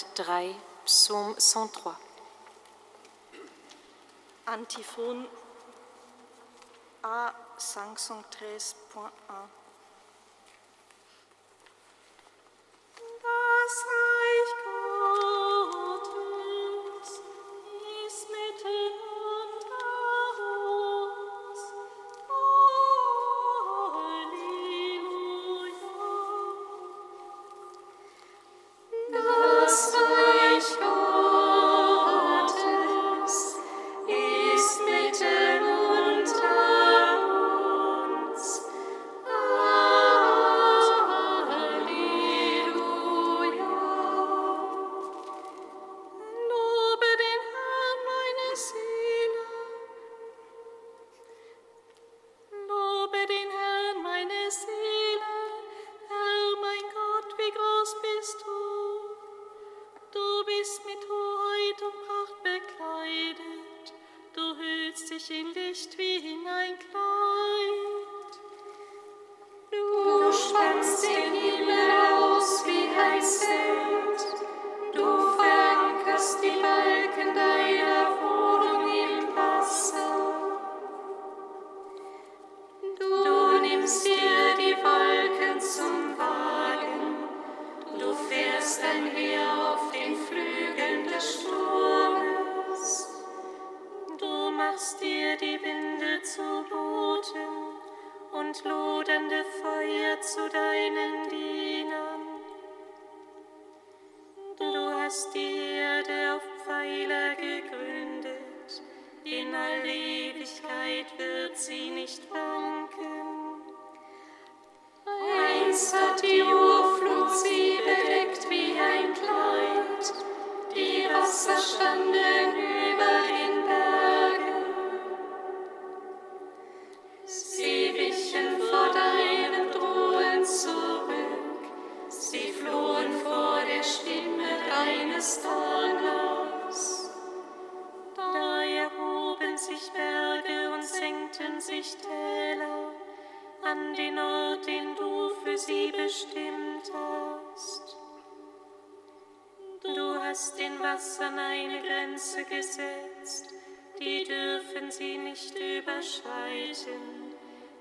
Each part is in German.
103, psaume 103. Antiphone A513.1 Licht Stimme deines Donners. Da erhoben sich Berge und senkten sich Täler an den Ort, den du für sie bestimmt hast. Du hast den Wassern eine Grenze gesetzt, die dürfen sie nicht überschreiten.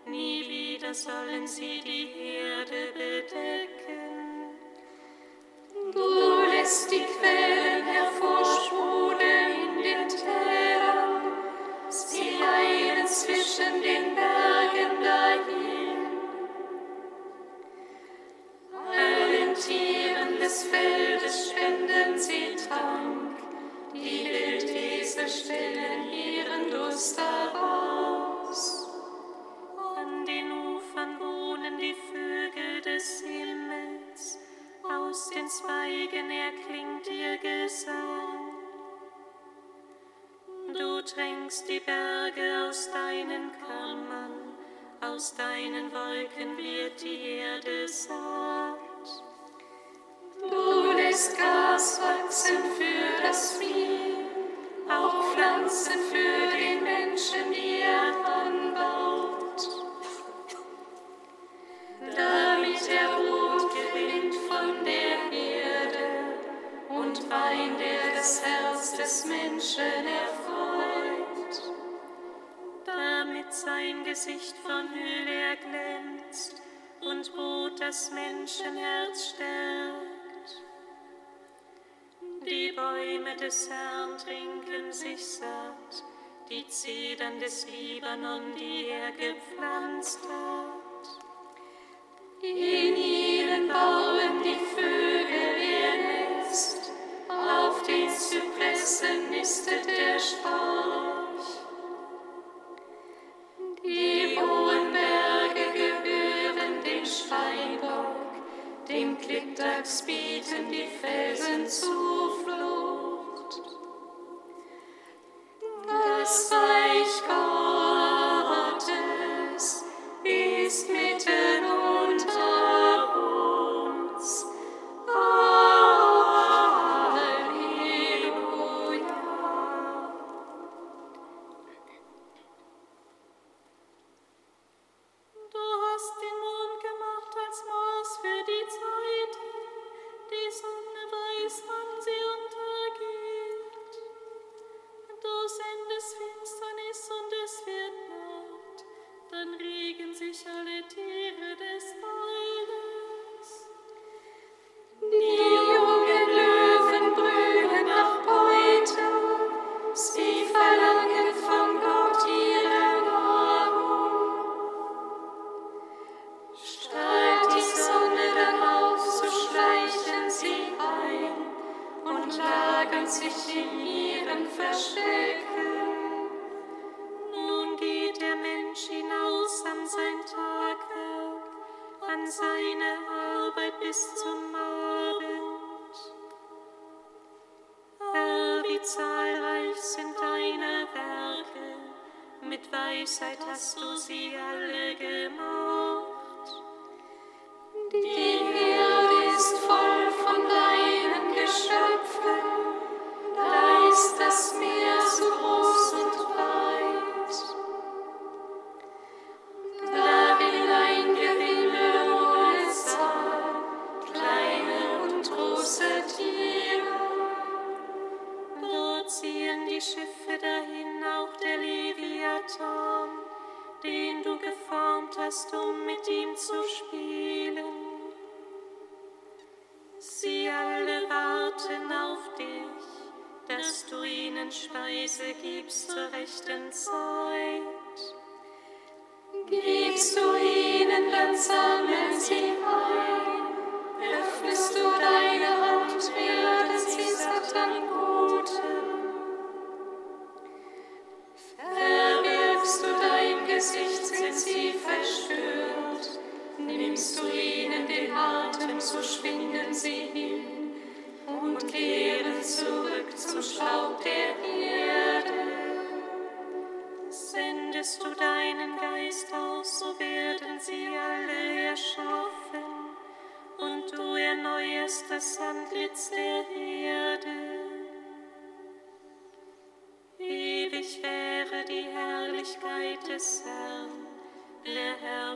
Nie wieder sollen sie die Erde bedecken. Du lässt die Quellen hervorsprudeln in den Tälern, sie eilen zwischen den Bergen dahin. Allen Tieren des Feldes spenden sie Trank, die Wildesel stellen ihren Durst daraus. An den Ufern wohnen die Vögel des Himmels. Aus den Zweigen erklingt ihr Gesang. Du tränkst die Berge aus deinen Kammern, aus deinen Wolken wird die Erde satt. Du lässt Gras wachsen für das Gesicht von Hülle erglänzt und Brot das Menschenherz stärkt. Die Bäume des Herrn trinken sich satt, die Zedern des Libanon, die er gepflanzt hat. In ihren bauen die Vögel ihr Nest, auf den Zypressen nistet der Sport. mittags bieten die Felsen Zuflucht. Das sei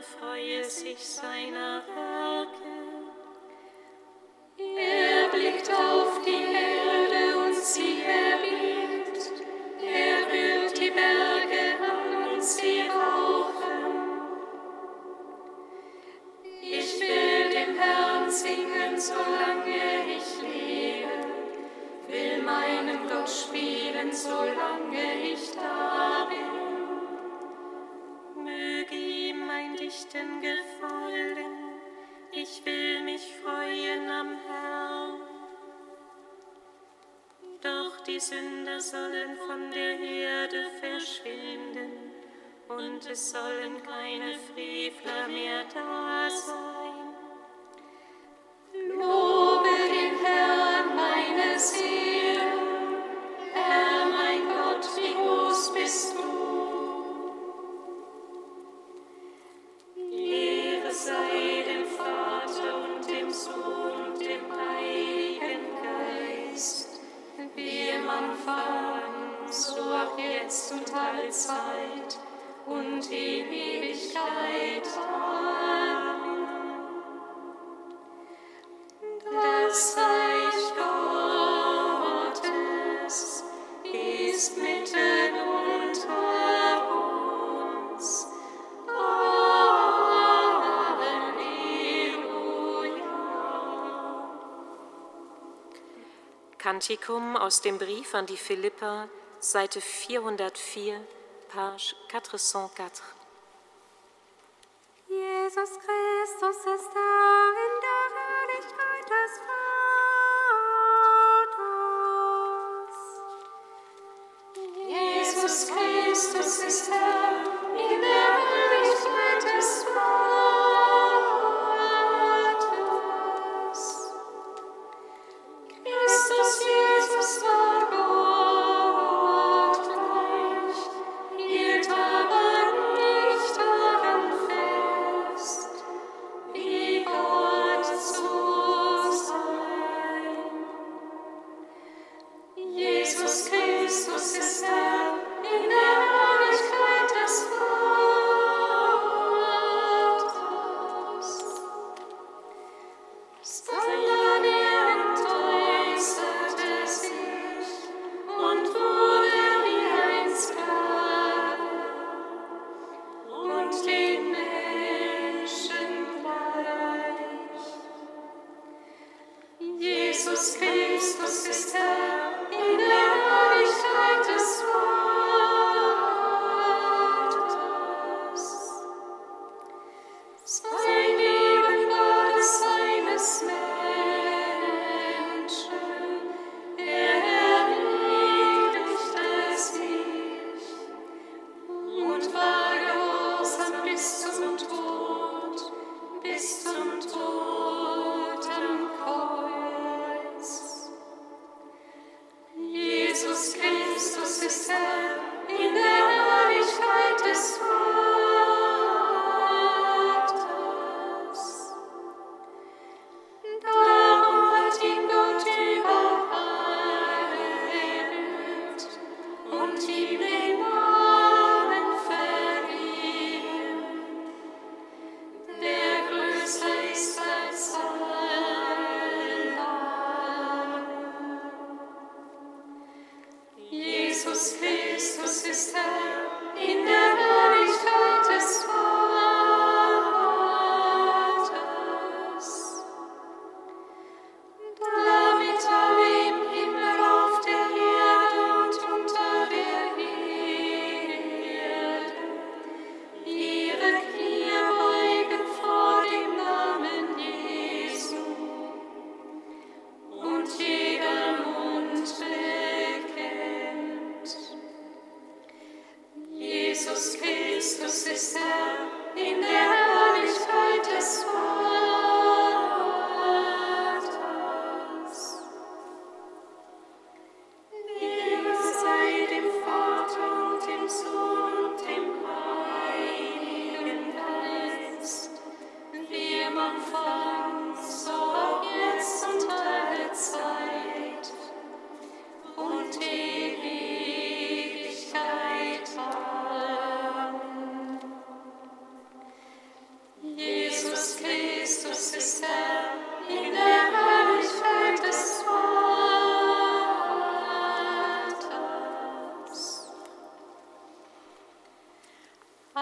erfreue sich seiner Werke. Er blickt auf die Erde und sie erbebt. Er rührt die Berge an und sie rauchen. Ich will dem Herrn singen, solange ich lebe, will meinem Gott spielen, solange ich die Sünder sollen von der Erde verschwinden, und es sollen keine Frevler mehr da sein. Kantikum aus dem Brief an die Philippa, Seite 404, page 404. Jesus Christus ist der Say Christus ist Herr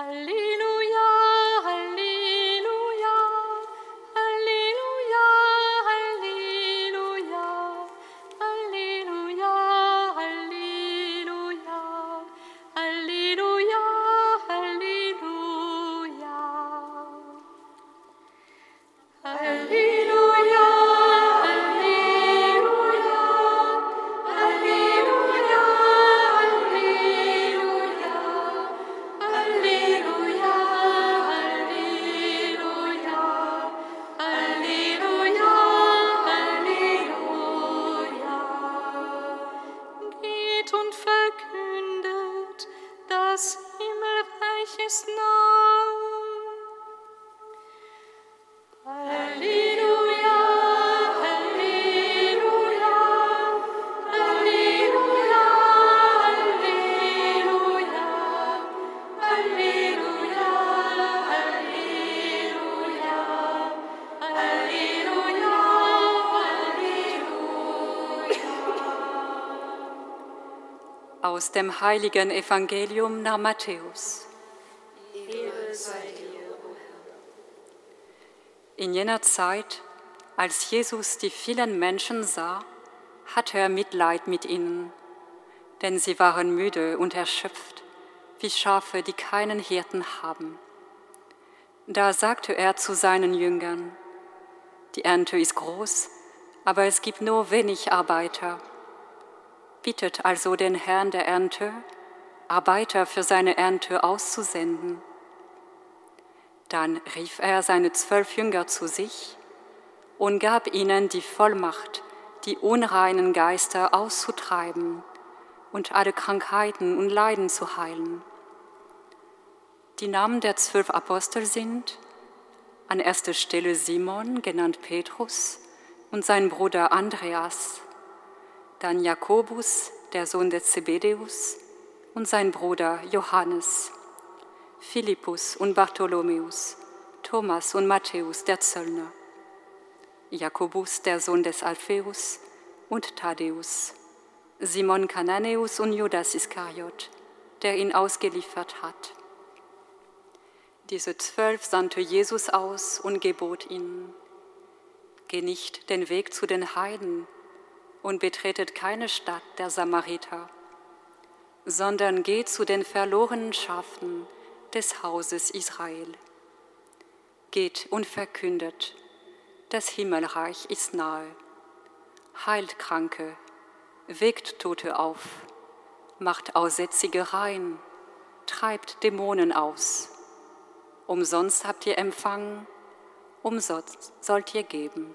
Hallelujah. Aus dem heiligen Evangelium nach Matthäus. In jener Zeit, als Jesus die vielen Menschen sah, hatte er Mitleid mit ihnen, denn sie waren müde und erschöpft, wie Schafe, die keinen Hirten haben. Da sagte er zu seinen Jüngern, die Ernte ist groß, aber es gibt nur wenig Arbeiter. Bittet also den Herrn der Ernte, Arbeiter für seine Ernte auszusenden. Dann rief er seine zwölf Jünger zu sich und gab ihnen die Vollmacht, die unreinen Geister auszutreiben und alle Krankheiten und Leiden zu heilen. Die Namen der zwölf Apostel sind an erster Stelle Simon, genannt Petrus, und sein Bruder Andreas, dann Jakobus, der Sohn des Zebedeus, und sein Bruder Johannes, Philippus und Bartholomäus, Thomas und Matthäus, der Zöllner, Jakobus, der Sohn des Alpheus, und Thaddäus, Simon Kananäus und Judas Iskariot, der ihn ausgeliefert hat. Diese zwölf sandte Jesus aus und gebot ihnen, Geh nicht den Weg zu den Heiden und betretet keine Stadt der Samariter, sondern geht zu den verlorenen Schafen des Hauses Israel. Geht und verkündet, das Himmelreich ist nahe. Heilt Kranke, weckt Tote auf, macht Aussätzige rein, treibt Dämonen aus. Umsonst habt ihr empfangen, umsonst sollt ihr geben.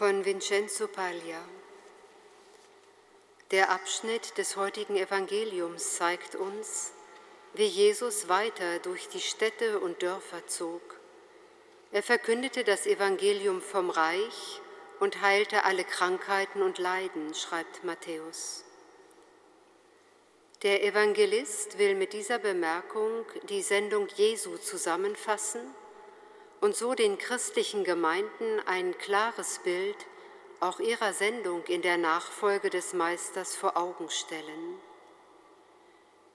Von Vincenzo Paglia. Der Abschnitt des heutigen Evangeliums zeigt uns, wie Jesus weiter durch die Städte und Dörfer zog. Er verkündete das Evangelium vom Reich und heilte alle Krankheiten und Leiden, schreibt Matthäus. Der Evangelist will mit dieser Bemerkung die Sendung Jesu zusammenfassen und so den christlichen Gemeinden ein klares Bild auch ihrer Sendung in der Nachfolge des Meisters vor Augen stellen.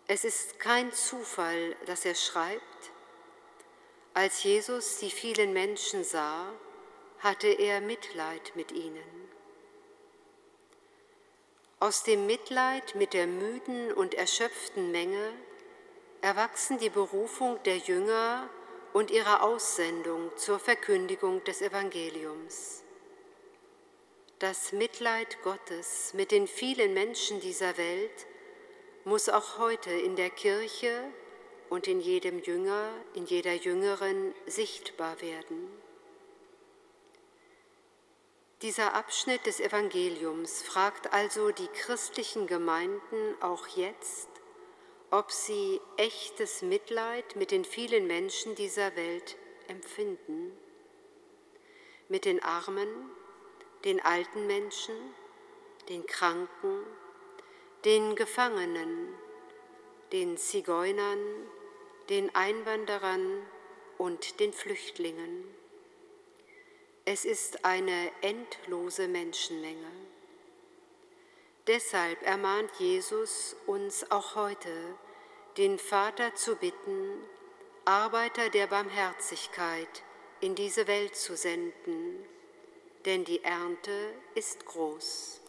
Es ist kein Zufall, dass er schreibt, als Jesus die vielen Menschen sah, hatte er Mitleid mit ihnen. Aus dem Mitleid mit der müden und erschöpften Menge erwachsen die Berufung der Jünger und ihrer Aussendung zur Verkündigung des Evangeliums. Das Mitleid Gottes mit den vielen Menschen dieser Welt muss auch heute in der Kirche und in jedem Jünger, in jeder Jüngerin sichtbar werden. Dieser Abschnitt des Evangeliums fragt also die christlichen Gemeinden auch jetzt, ob sie echtes Mitleid mit den vielen Menschen dieser Welt empfinden, mit den Armen, den alten Menschen, den Kranken, den Gefangenen, den Zigeunern, den Einwanderern und den Flüchtlingen. Es ist eine endlose Menschenmenge. Deshalb ermahnt Jesus uns auch heute, den Vater zu bitten, Arbeiter der Barmherzigkeit in diese Welt zu senden, denn die Ernte ist groß.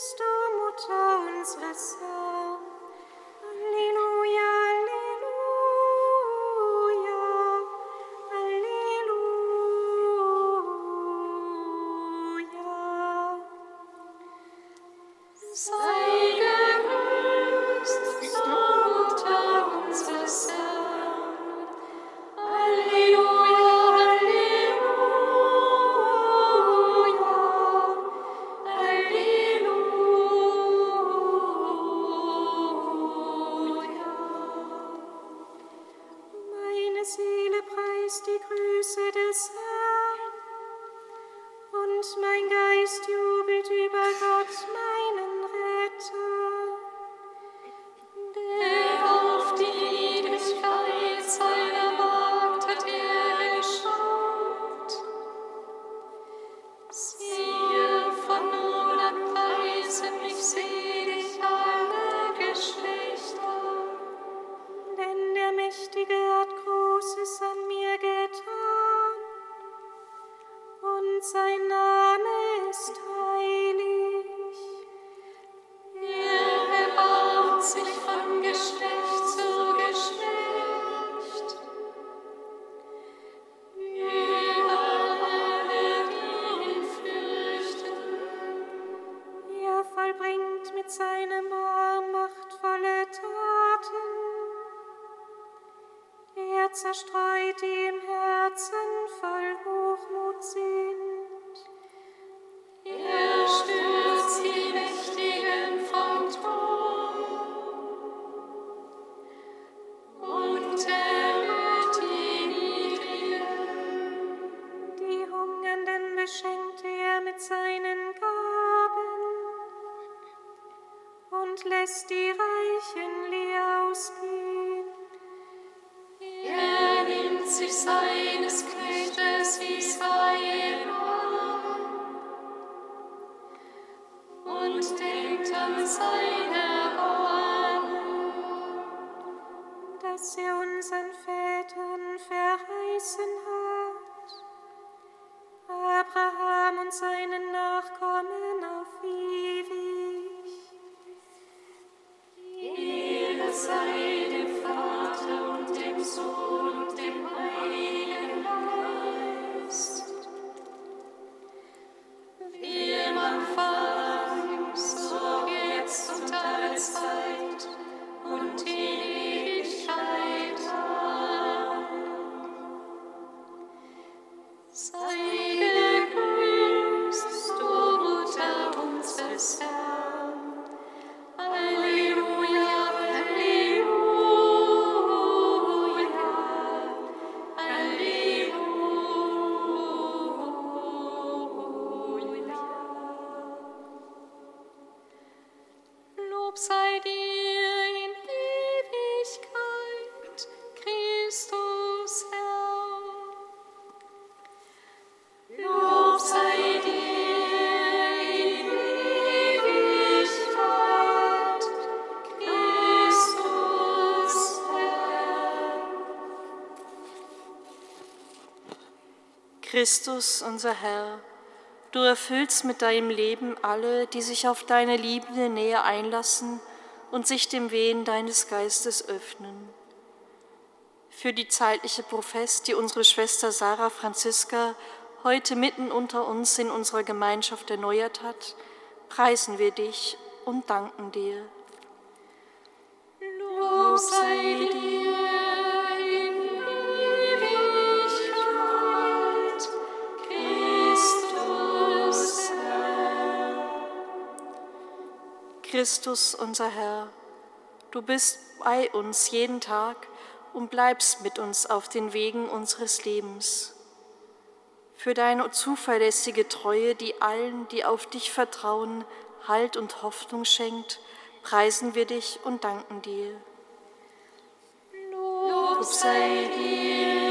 Gegrüßt, o Mutter unseres Herrn. Zerstreut, im Herzen voll Hochmut sind. Sei Christus, unser Herr, du erfüllst mit deinem Leben alle, die sich auf deine liebende Nähe einlassen und sich dem Wehen deines Geistes öffnen. Für die zeitliche Profess, die unsere Schwester Sarah Franziska heute mitten unter uns in unserer Gemeinschaft erneuert hat, preisen wir dich und danken dir. Christus, unser Herr, du bist bei uns jeden Tag und bleibst mit uns auf den Wegen unseres Lebens. Für deine zuverlässige Treue, die allen, die auf dich vertrauen, Halt und Hoffnung schenkt, preisen wir dich und danken dir. Lob sei dir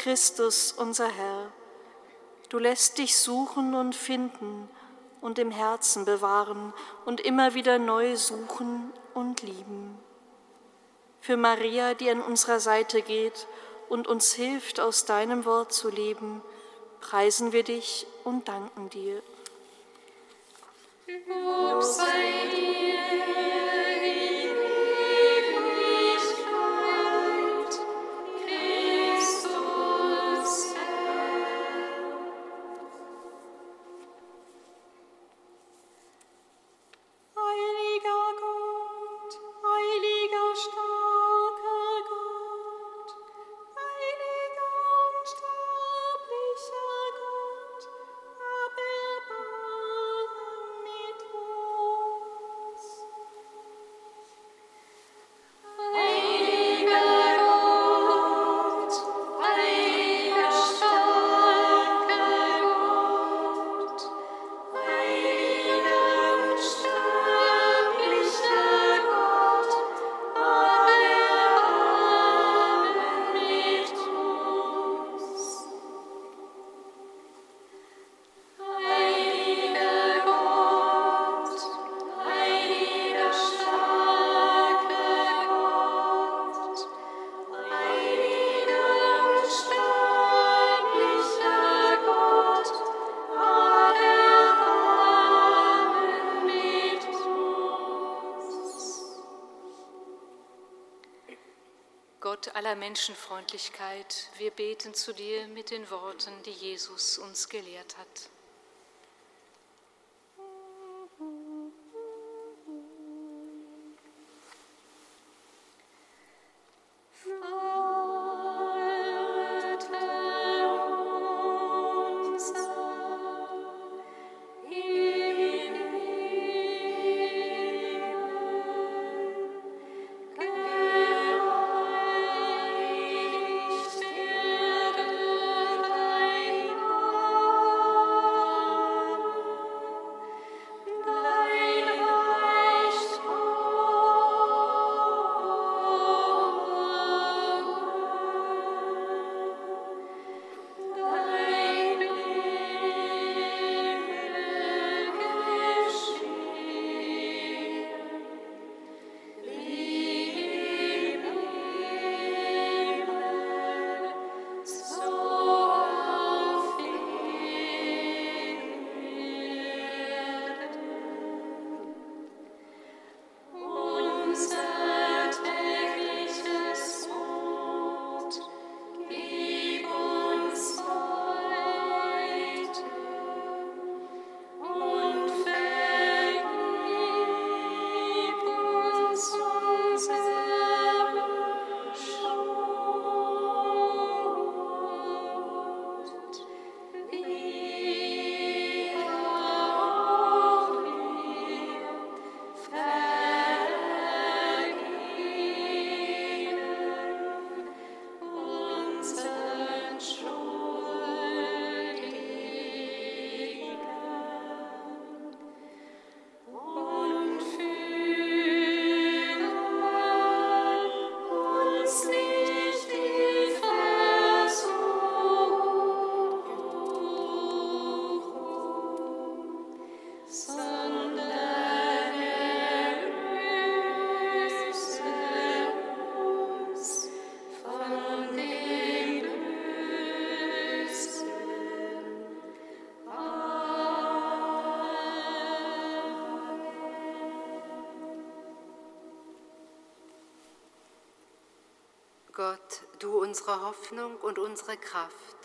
Christus, unser Herr, du lässt dich suchen und finden und im Herzen bewahren und immer wieder neu suchen und lieben. Für Maria, die an unserer Seite geht und uns hilft, aus deinem Wort zu leben, preisen wir dich und danken dir. Lob sei dir Menschenfreundlichkeit, wir beten zu dir mit den Worten, die Jesus uns gelehrt hat. Unsere Hoffnung und unsere Kraft.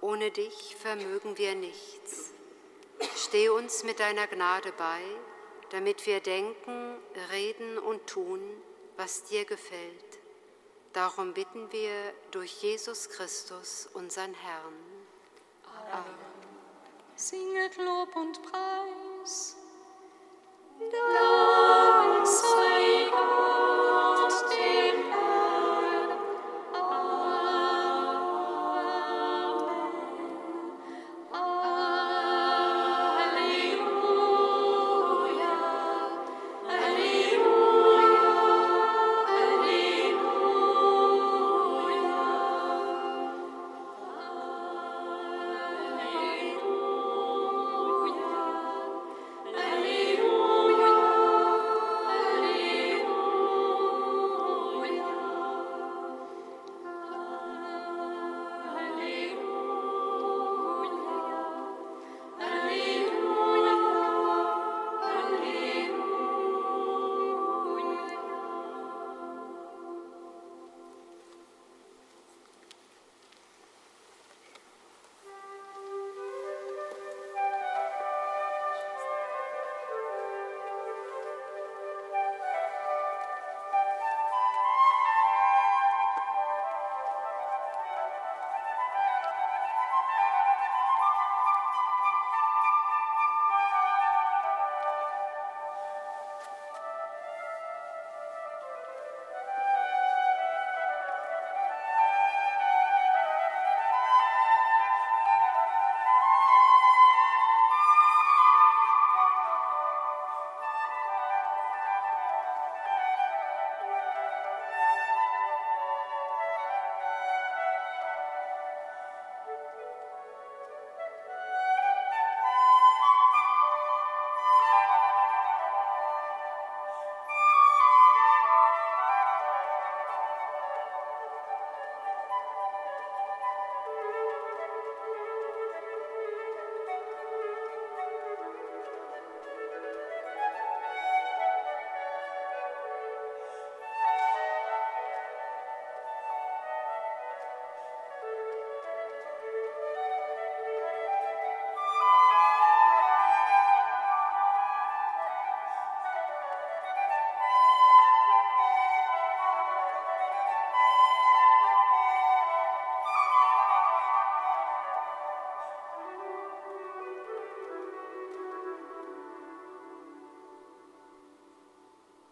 Ohne dich vermögen wir nichts. Steh uns mit deiner Gnade bei, damit wir denken, reden und tun, was dir gefällt. Darum bitten wir durch Jesus Christus, unseren Herrn. Amen. Singet Lob und Preis